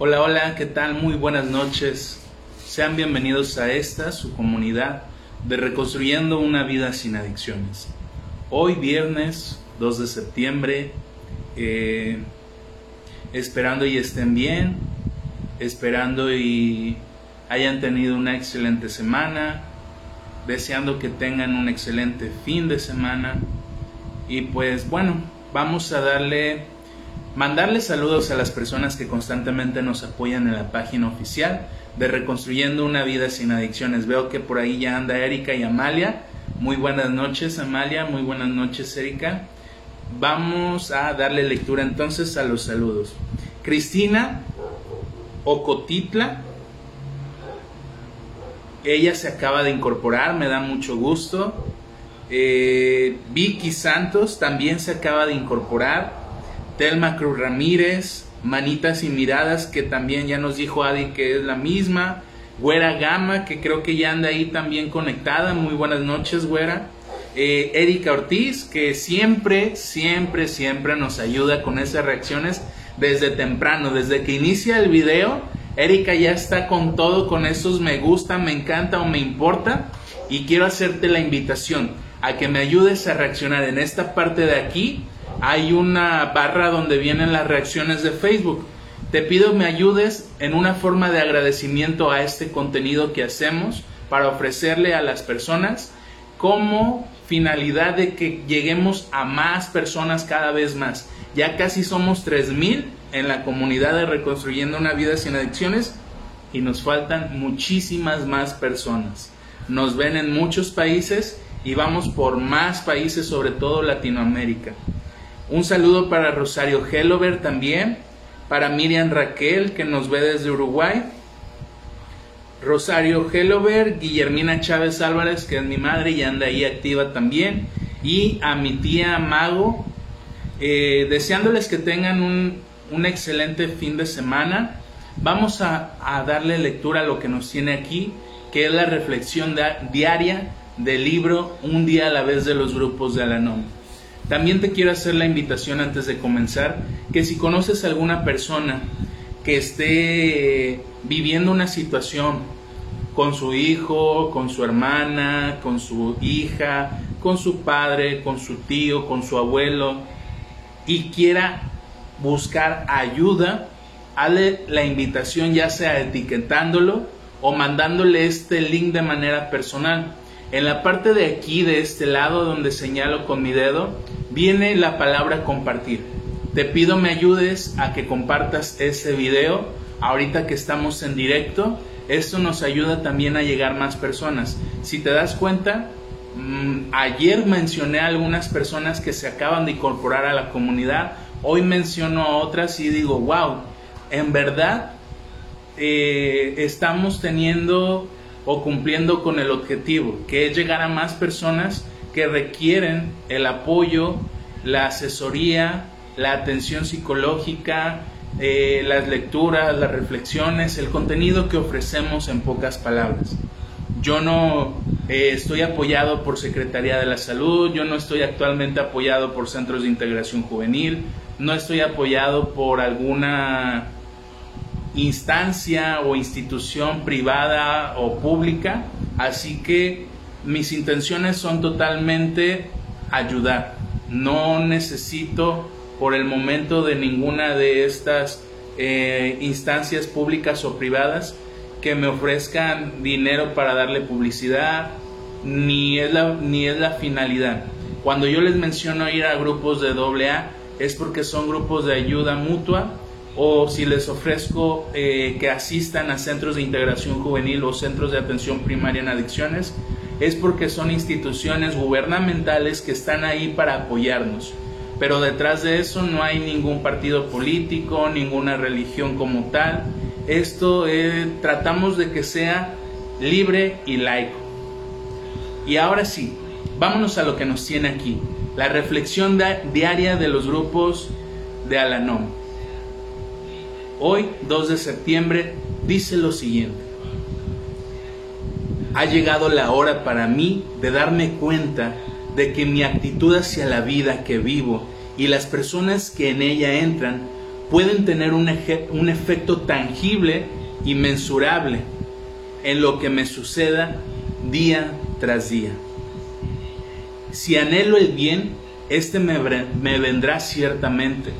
Hola, hola, ¿qué tal? Muy buenas noches. Sean bienvenidos a esta, su comunidad de Reconstruyendo una vida sin adicciones. Hoy viernes 2 de septiembre, eh, esperando y estén bien, esperando y hayan tenido una excelente semana, deseando que tengan un excelente fin de semana y pues bueno, vamos a darle mandarle saludos a las personas que constantemente nos apoyan en la página oficial de Reconstruyendo una vida sin adicciones. Veo que por ahí ya anda Erika y Amalia. Muy buenas noches Amalia, muy buenas noches Erika. Vamos a darle lectura entonces a los saludos. Cristina Ocotitla, ella se acaba de incorporar, me da mucho gusto. Eh, Vicky Santos también se acaba de incorporar. Telma Cruz Ramírez, Manitas y Miradas, que también ya nos dijo Adi que es la misma. Güera Gama, que creo que ya anda ahí también conectada. Muy buenas noches, Güera. Eh, Erika Ortiz, que siempre, siempre, siempre nos ayuda con esas reacciones desde temprano, desde que inicia el video. Erika ya está con todo, con esos me gusta, me encanta o me importa. Y quiero hacerte la invitación a que me ayudes a reaccionar en esta parte de aquí hay una barra donde vienen las reacciones de Facebook. Te pido me ayudes en una forma de agradecimiento a este contenido que hacemos para ofrecerle a las personas como finalidad de que lleguemos a más personas cada vez más. Ya casi somos 3000 en la comunidad de Reconstruyendo una vida sin adicciones y nos faltan muchísimas más personas. Nos ven en muchos países y vamos por más países, sobre todo Latinoamérica. Un saludo para Rosario Hellover también, para Miriam Raquel que nos ve desde Uruguay, Rosario Hellover, Guillermina Chávez Álvarez que es mi madre y anda ahí activa también, y a mi tía Mago, eh, deseándoles que tengan un, un, excelente fin de semana. Vamos a, a, darle lectura a lo que nos tiene aquí, que es la reflexión diaria del libro Un día a la vez de los grupos de Alanom. También te quiero hacer la invitación antes de comenzar, que si conoces a alguna persona que esté viviendo una situación con su hijo, con su hermana, con su hija, con su padre, con su tío, con su abuelo, y quiera buscar ayuda, hazle la invitación ya sea etiquetándolo o mandándole este link de manera personal. En la parte de aquí, de este lado donde señalo con mi dedo, viene la palabra compartir. Te pido me ayudes a que compartas este video ahorita que estamos en directo. Esto nos ayuda también a llegar más personas. Si te das cuenta, mm, ayer mencioné a algunas personas que se acaban de incorporar a la comunidad. Hoy menciono a otras y digo, wow, en verdad eh, estamos teniendo o cumpliendo con el objetivo, que es llegar a más personas que requieren el apoyo, la asesoría, la atención psicológica, eh, las lecturas, las reflexiones, el contenido que ofrecemos en pocas palabras. Yo no eh, estoy apoyado por Secretaría de la Salud, yo no estoy actualmente apoyado por Centros de Integración Juvenil, no estoy apoyado por alguna instancia o institución privada o pública, así que mis intenciones son totalmente ayudar. No necesito por el momento de ninguna de estas eh, instancias públicas o privadas que me ofrezcan dinero para darle publicidad, ni es la, ni es la finalidad. Cuando yo les menciono ir a grupos de AA es porque son grupos de ayuda mutua o si les ofrezco eh, que asistan a centros de integración juvenil o centros de atención primaria en adicciones, es porque son instituciones gubernamentales que están ahí para apoyarnos. Pero detrás de eso no hay ningún partido político, ninguna religión como tal. Esto eh, tratamos de que sea libre y laico. Y ahora sí, vámonos a lo que nos tiene aquí, la reflexión diaria de los grupos de Alanom hoy 2 de septiembre, dice lo siguiente. Ha llegado la hora para mí de darme cuenta de que mi actitud hacia la vida que vivo y las personas que en ella entran pueden tener un, un efecto tangible y mensurable en lo que me suceda día tras día. Si anhelo el bien, este me, me vendrá ciertamente.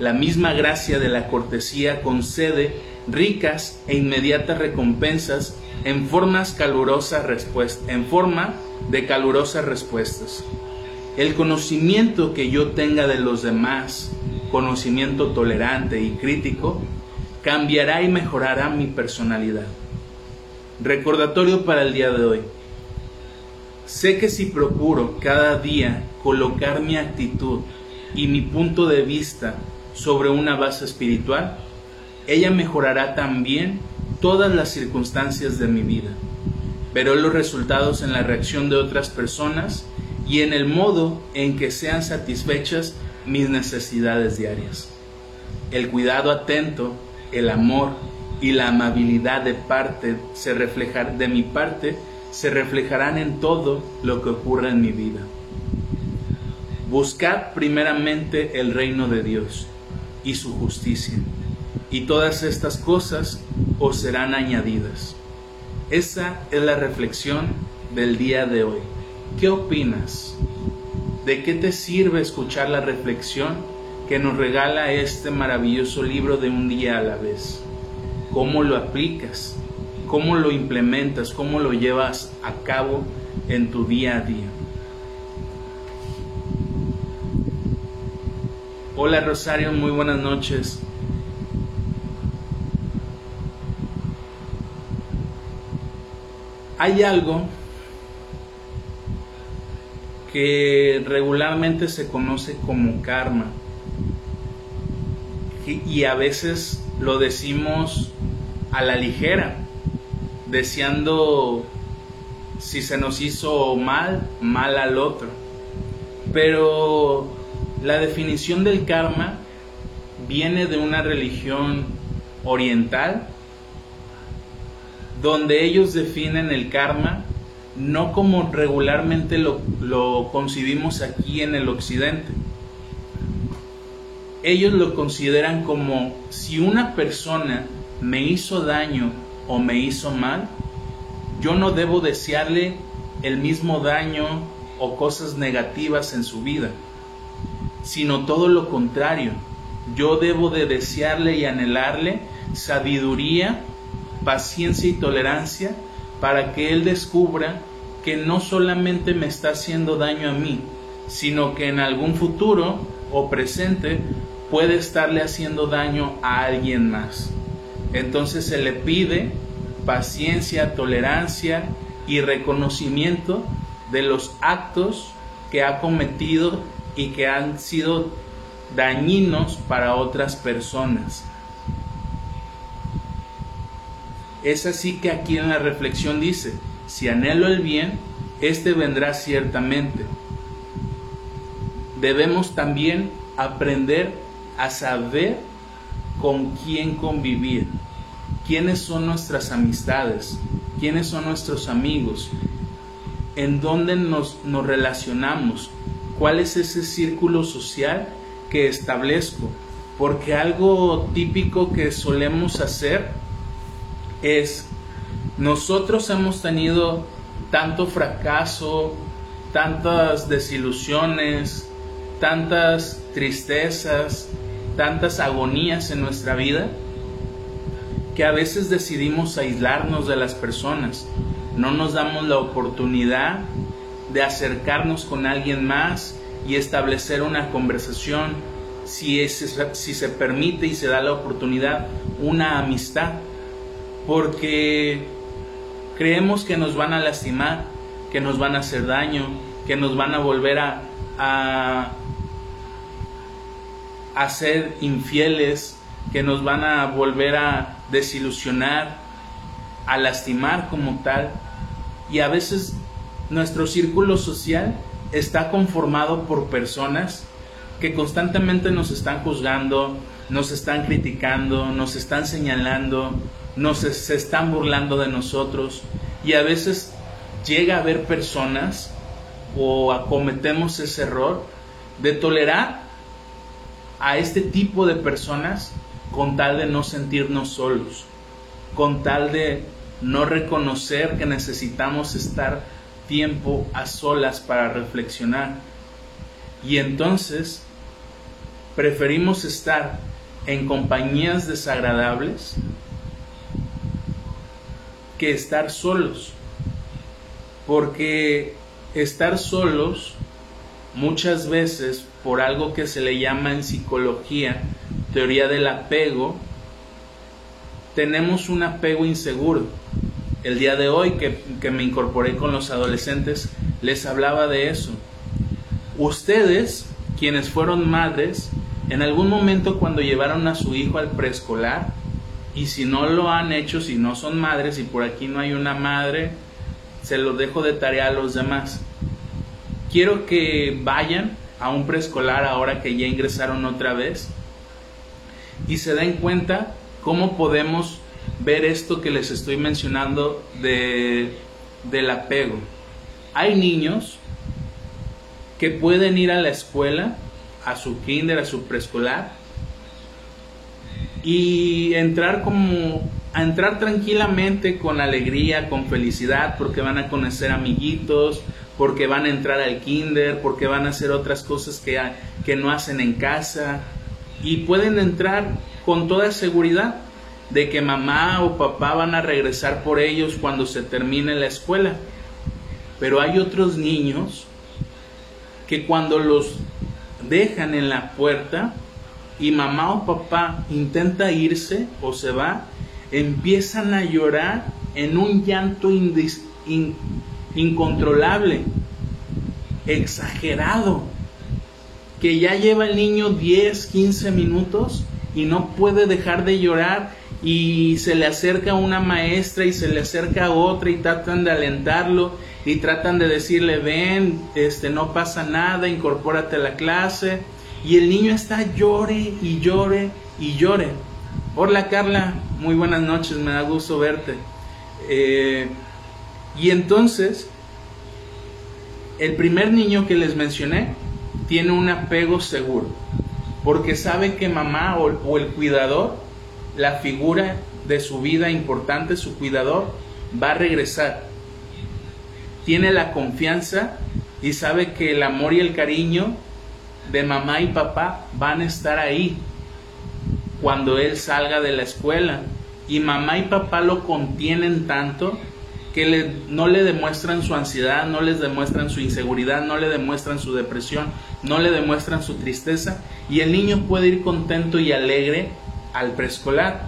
La misma gracia de la cortesía concede ricas e inmediatas recompensas en formas calurosas respuestas, en forma de calurosas respuestas. El conocimiento que yo tenga de los demás, conocimiento tolerante y crítico, cambiará y mejorará mi personalidad. Recordatorio para el día de hoy. Sé que si procuro cada día colocar mi actitud y mi punto de vista sobre una base espiritual, ella mejorará también todas las circunstancias de mi vida. Veré los resultados en la reacción de otras personas y en el modo en que sean satisfechas mis necesidades diarias. El cuidado atento, el amor y la amabilidad de parte se reflejar de mi parte se reflejarán en todo lo que ocurra en mi vida. Buscad primeramente el reino de Dios y su justicia, y todas estas cosas os serán añadidas. Esa es la reflexión del día de hoy. ¿Qué opinas? ¿De qué te sirve escuchar la reflexión que nos regala este maravilloso libro de un día a la vez? ¿Cómo lo aplicas? ¿Cómo lo implementas? ¿Cómo lo llevas a cabo en tu día a día? Hola Rosario, muy buenas noches. Hay algo que regularmente se conoce como karma y a veces lo decimos a la ligera, deseando si se nos hizo mal, mal al otro. Pero la definición del karma viene de una religión oriental donde ellos definen el karma no como regularmente lo, lo, concibimos aquí en el occidente. Ellos lo consideran como si una persona me hizo daño o me hizo mal, yo no debo desearle el mismo daño o cosas negativas en su vida, sino todo lo contrario. Yo debo de desearle y anhelarle sabiduría paciencia y tolerancia para que Él descubra que no solamente me está haciendo daño a mí, sino que en algún futuro o presente puede estarle haciendo daño a alguien más. Entonces se le pide paciencia, tolerancia y reconocimiento de los actos que ha cometido y que han sido dañinos para otras personas. Es así que aquí en la reflexión dice, si anhelo el bien, éste vendrá ciertamente. Debemos también aprender a saber con quién convivir, quiénes son nuestras amistades, quiénes son nuestros amigos, en dónde nos, nos relacionamos, cuál es ese círculo social que establezco, porque algo típico que solemos hacer es, nosotros hemos tenido tanto fracaso, tantas desilusiones, tantas tristezas, tantas agonías en nuestra vida, que a veces decidimos aislarnos de las personas. No nos damos la oportunidad de acercarnos con alguien más y establecer una conversación, si, si se permite y se da la oportunidad, una amistad porque creemos que nos van a lastimar, que nos van a hacer daño, que nos van a volver a, a, ser infieles, que nos van a volver a desilusionar, a lastimar como tal. Y a veces nuestro círculo social está conformado por personas que constantemente nos están juzgando, nos están criticando, nos están señalando, nos se están burlando de nosotros. Y a veces llega a haber personas o acometemos ese error de tolerar a este tipo de personas con tal de no sentirnos solos, con tal de no reconocer que necesitamos estar tiempo a solas para reflexionar. Y entonces preferimos estar en compañías desagradables que estar solos. Porque estar solos muchas veces por algo que se le llama en psicología teoría del apego, tenemos un apego inseguro. El día de hoy que, que, me incorporé con los adolescentes, les hablaba de eso. Ustedes, quienes fueron madres, en algún momento cuando llevaron a su hijo al preescolar, y si no lo han hecho, si no son madres, y por aquí no hay una madre, se lo dejo de tarea a los demás. Quiero que vayan a un preescolar ahora que ya ingresaron otra vez y se den cuenta cómo podemos ver esto que les estoy mencionando de, del apego. Hay niños que pueden ir a la escuela, a su kinder, a su preescolar, y entrar como a entrar tranquilamente con alegría, con felicidad, porque van a conocer amiguitos, porque van a entrar al kinder, porque van a hacer otras cosas que, que no hacen en casa, y pueden entrar con toda seguridad de que mamá o papá van a regresar por ellos cuando se termine la escuela. Pero hay otros niños que cuando los dejan en la puerta y mamá o papá intenta irse o se va, empiezan a llorar en un llanto incontrolable, exagerado que ya lleva el niño 10, 15 minutos y no puede dejar de llorar y se le acerca una maestra y se le acerca otra y tratan de alentarlo y tratan de decirle ven, este no pasa nada, incorpórate a la clase y el niño está llore y llore y llore. Hola Carla, muy buenas noches, me da gusto verte. Eh, y entonces, el primer niño que les mencioné, tiene un apego seguro, porque sabe que mamá o, el cuidador, la figura de su vida importante, su cuidador, va a regresar. Tiene la confianza y sabe que el amor y el cariño de mamá y papá van a estar ahí cuando él salga de la escuela. Y mamá y papá lo contienen tanto que no le demuestran su ansiedad, no les demuestran su inseguridad, no le demuestran su depresión, no le demuestran su tristeza y el niño puede ir contento y alegre al preescolar.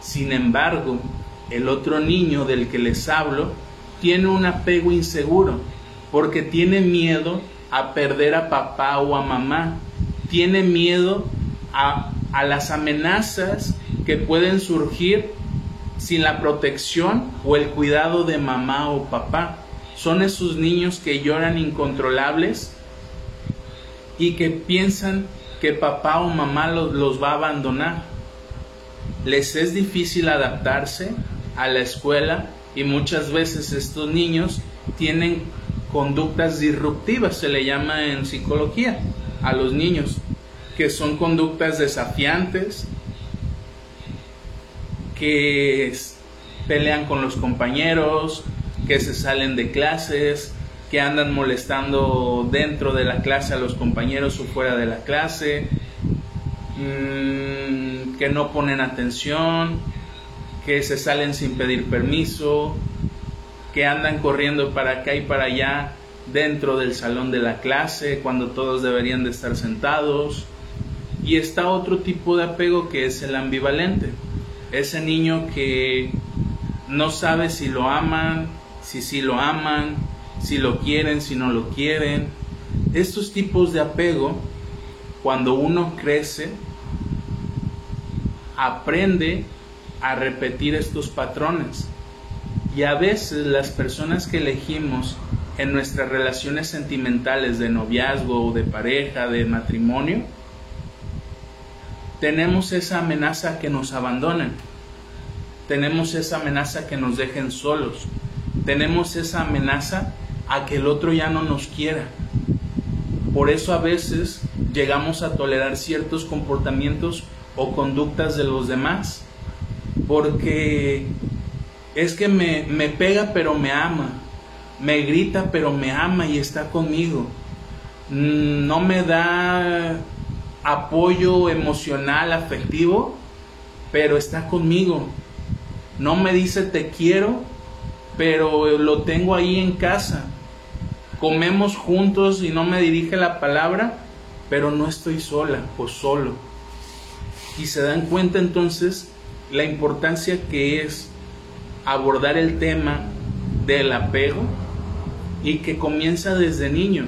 Sin embargo, el otro niño del que les hablo tiene un apego inseguro porque tiene miedo a perder a papá o a mamá, tiene miedo a, a las amenazas que pueden surgir sin la protección o el cuidado de mamá o papá. Son esos niños que lloran incontrolables y que piensan que papá o mamá los, va a abandonar. Les es difícil adaptarse a la escuela y muchas veces estos niños tienen conductas disruptivas, se le llama en psicología a los niños, que son conductas desafiantes, que pelean con los compañeros, que se salen de clases, que andan molestando dentro de la clase a los compañeros o fuera de la clase, mm, que no ponen atención, que se salen sin pedir permiso, que andan corriendo para acá y para allá dentro del salón de la clase cuando todos deberían de estar sentados. Y está otro tipo de apego que es el ambivalente ese niño que no sabe si lo aman, si sí lo aman, si lo quieren, si no lo quieren. Estos tipos de apego, cuando uno crece, aprende a repetir estos patrones. Y a veces las personas que elegimos en nuestras relaciones sentimentales de noviazgo de pareja, de matrimonio, tenemos esa amenaza que nos abandonen. Tenemos esa amenaza que nos dejen solos. Tenemos esa amenaza a que el otro ya no nos quiera. Por eso a veces llegamos a tolerar ciertos comportamientos o conductas de los demás. Porque es que me, me pega pero me ama, me grita pero me ama y está conmigo. Mm, no me da apoyo emocional, afectivo, pero está conmigo. No me dice te quiero, pero lo tengo ahí en casa. Comemos juntos y no me dirige la palabra, pero no estoy sola o solo. Y se dan cuenta entonces la importancia que es abordar el tema del apego y que comienza desde niño.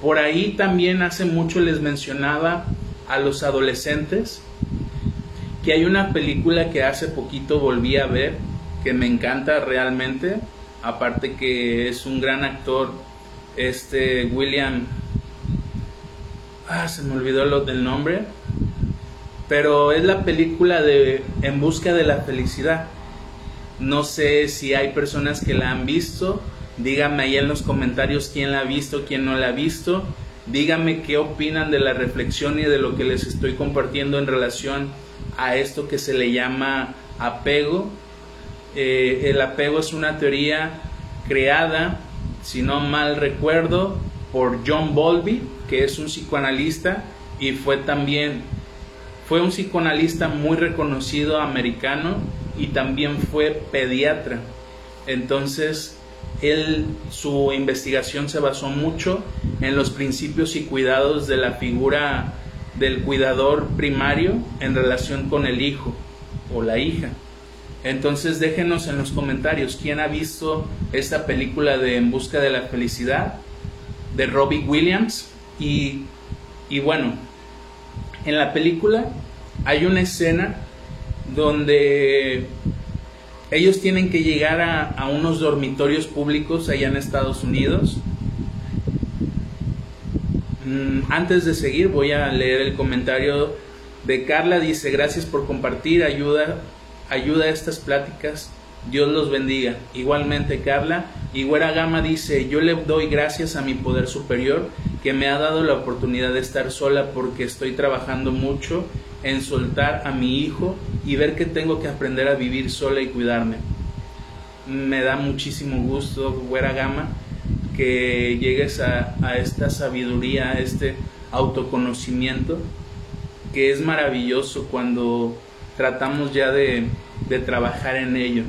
Por ahí también hace mucho les mencionaba a los adolescentes que hay una película que hace poquito volví a ver que me encanta realmente, aparte que es un gran actor, este William, ah, se me olvidó lo del nombre, pero es la película de En busca de la felicidad. No sé si hay personas que la han visto, díganme ahí en los comentarios quién la ha visto, quién no la ha visto, díganme qué opinan de la reflexión y de lo que les estoy compartiendo en relación a esto que se le llama apego eh, el apego es una teoría creada, si no mal recuerdo, por John Bowlby, que es un psicoanalista y fue también fue un psicoanalista muy reconocido americano y también fue pediatra. Entonces, él su investigación se basó mucho en los principios y cuidados de la figura del cuidador primario en relación con el hijo o la hija. Entonces déjenos en los comentarios quién ha visto esta película de En Busca de la Felicidad de Robbie Williams. Y, bueno, en la película hay una escena donde ellos tienen que llegar a, a unos dormitorios públicos allá en Estados Unidos. Mm, antes de seguir voy a leer el comentario de Carla. Dice, gracias por compartir, ayuda ayuda a estas pláticas. Dios los bendiga. Igualmente, Carla. Y Güera Gama dice, yo le doy gracias a mi poder superior que me ha dado la oportunidad de estar sola porque estoy trabajando mucho en soltar a mi hijo y ver que tengo que aprender a vivir sola y cuidarme. Me da muchísimo gusto, Güera Gama, que llegues a esta sabiduría, a este autoconocimiento, que es maravilloso cuando tratamos ya de, trabajar en ello.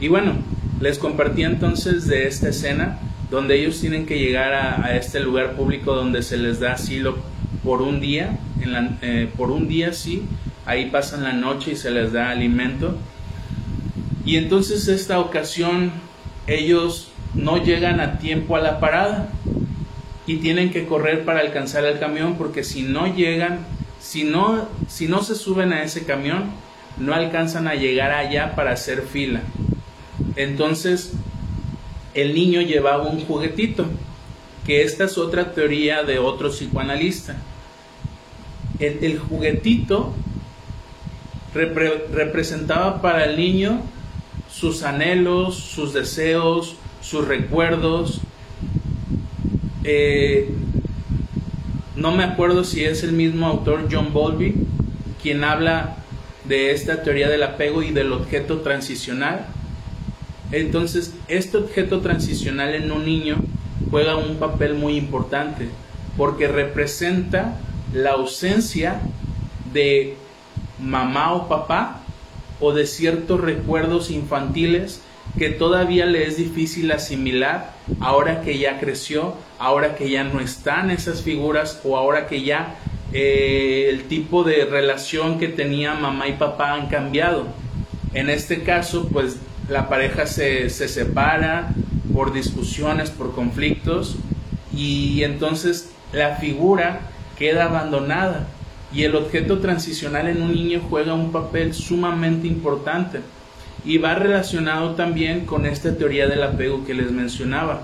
Y bueno, les compartí entonces de esta escena donde ellos tienen que llegar a, este lugar público donde se les da asilo por un día, en eh, por un día sí, ahí pasan la noche y se les da alimento. Y entonces esta ocasión ellos no llegan a tiempo a la parada y tienen que correr para alcanzar el camión porque si no llegan si no, si no se suben a ese camión, no alcanzan a llegar allá para hacer fila. Entonces, el niño llevaba un juguetito, que esta es otra teoría de otro psicoanalista. El, juguetito representaba para el niño sus anhelos, sus deseos, sus recuerdos, eh, no me acuerdo si es el mismo autor John Bowlby quien habla de esta teoría del apego y del objeto transicional. Entonces, este objeto transicional en un niño juega un papel muy importante porque representa la ausencia de mamá o papá o de ciertos recuerdos infantiles que todavía le es difícil asimilar ahora que ya creció, ahora que ya no están esas figuras o ahora que ya eh, el tipo de relación que tenía mamá y papá han cambiado. En este caso, pues la pareja se, se separa por discusiones, por conflictos y entonces la figura queda abandonada y el objeto transicional en un niño juega un papel sumamente importante y va relacionado también con esta teoría del apego que les mencionaba.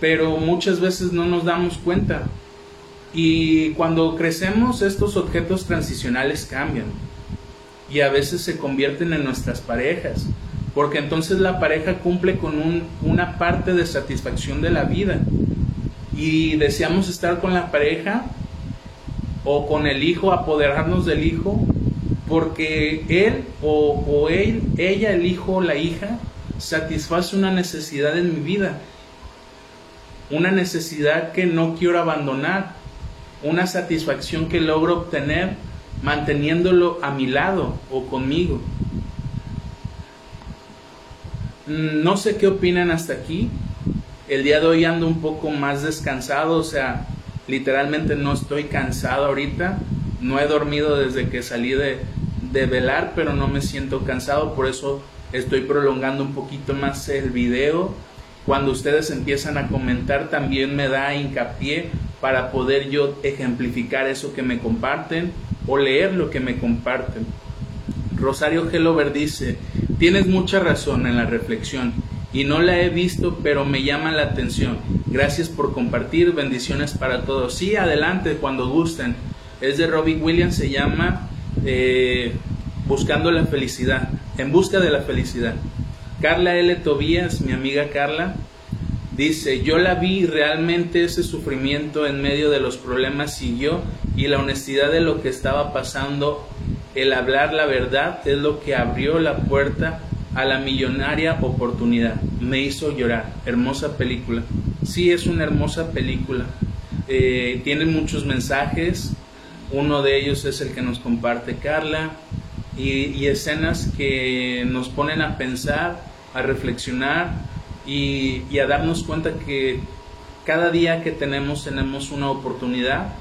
Pero muchas veces no nos damos cuenta. Y cuando crecemos estos objetos transicionales cambian y a veces se convierten en nuestras parejas, porque entonces la pareja cumple con una parte de satisfacción de la vida y deseamos estar con la pareja o con el hijo, apoderarnos del hijo, porque él o, él, ella, el hijo o la hija, satisface una necesidad en mi vida, una necesidad que no quiero abandonar, una satisfacción que logro obtener manteniéndolo a mi lado o conmigo. Mm, no sé qué opinan hasta aquí. El día de hoy ando un poco más descansado, o sea, literalmente no estoy cansado ahorita. No he dormido desde que salí de, de velar, pero no me siento cansado, por eso estoy prolongando un poquito más el video. Cuando ustedes empiezan a comentar también me da hincapié para poder yo ejemplificar eso que me comparten o leer lo que me comparten. Rosario Gelover dice, tienes mucha razón en la reflexión y no la he visto, pero me llama la atención. Gracias por compartir, bendiciones para todos. Sí, adelante cuando gusten. Es de Robin Williams, se llama eh, Buscando la Felicidad, en busca de la felicidad. Carla L. Tobías, mi amiga Carla, dice, yo la vi realmente ese sufrimiento en medio de los problemas siguió y la honestidad de lo que estaba pasando, el hablar la verdad es lo que abrió la puerta a la millonaria oportunidad. Me hizo llorar. Hermosa película. Sí, es una hermosa película. Eh, tiene muchos mensajes. Uno de ellos es el que nos comparte Carla. Y, escenas que nos ponen a pensar, a reflexionar y, a darnos cuenta que cada día que tenemos tenemos una oportunidad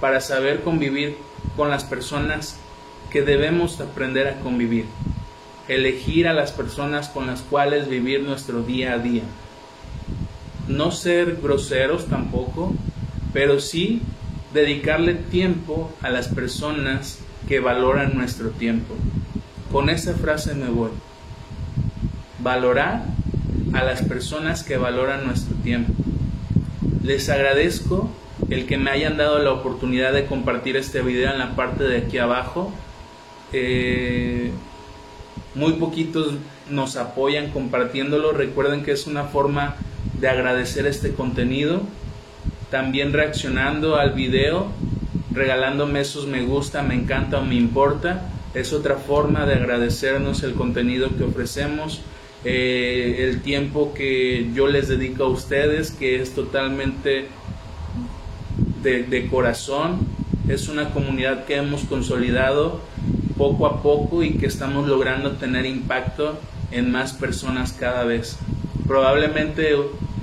para saber convivir con las personas que debemos aprender a convivir elegir a las personas con las cuales vivir nuestro día a día. No ser groseros tampoco, pero sí dedicarle tiempo a las personas que valoran nuestro tiempo. Con esa frase me voy. Valorar a las personas que valoran nuestro tiempo. Les agradezco el que me hayan dado la oportunidad de compartir este video en la parte de aquí abajo. Eh, muy poquitos nos apoyan compartiéndolo. Recuerden que es una forma de agradecer este contenido. También reaccionando al video, regalándome esos me gusta, me encanta o me importa. Es otra forma de agradecernos el contenido que ofrecemos, eh, el tiempo que yo les dedico a ustedes, que es totalmente de, de corazón. Es una comunidad que hemos consolidado poco a poco y que estamos logrando tener impacto en más personas cada vez. Probablemente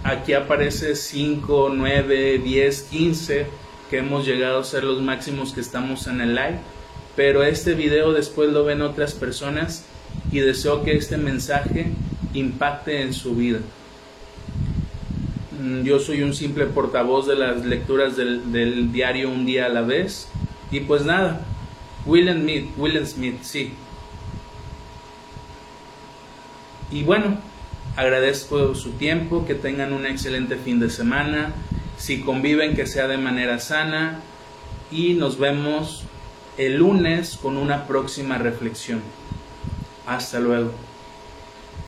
aquí aparece 5, 9, 10, 15 que hemos llegado a ser los máximos que estamos en el live, pero este video después lo ven otras personas y deseo que este mensaje impacte en su vida. Mm, yo soy un simple portavoz de las lecturas del, diario Un día a la vez y pues nada, William Smith, William Smith, sí. Y bueno, agradezco su tiempo, que tengan un excelente fin de semana, si conviven que sea de manera sana y nos vemos el lunes con una próxima reflexión. Hasta luego.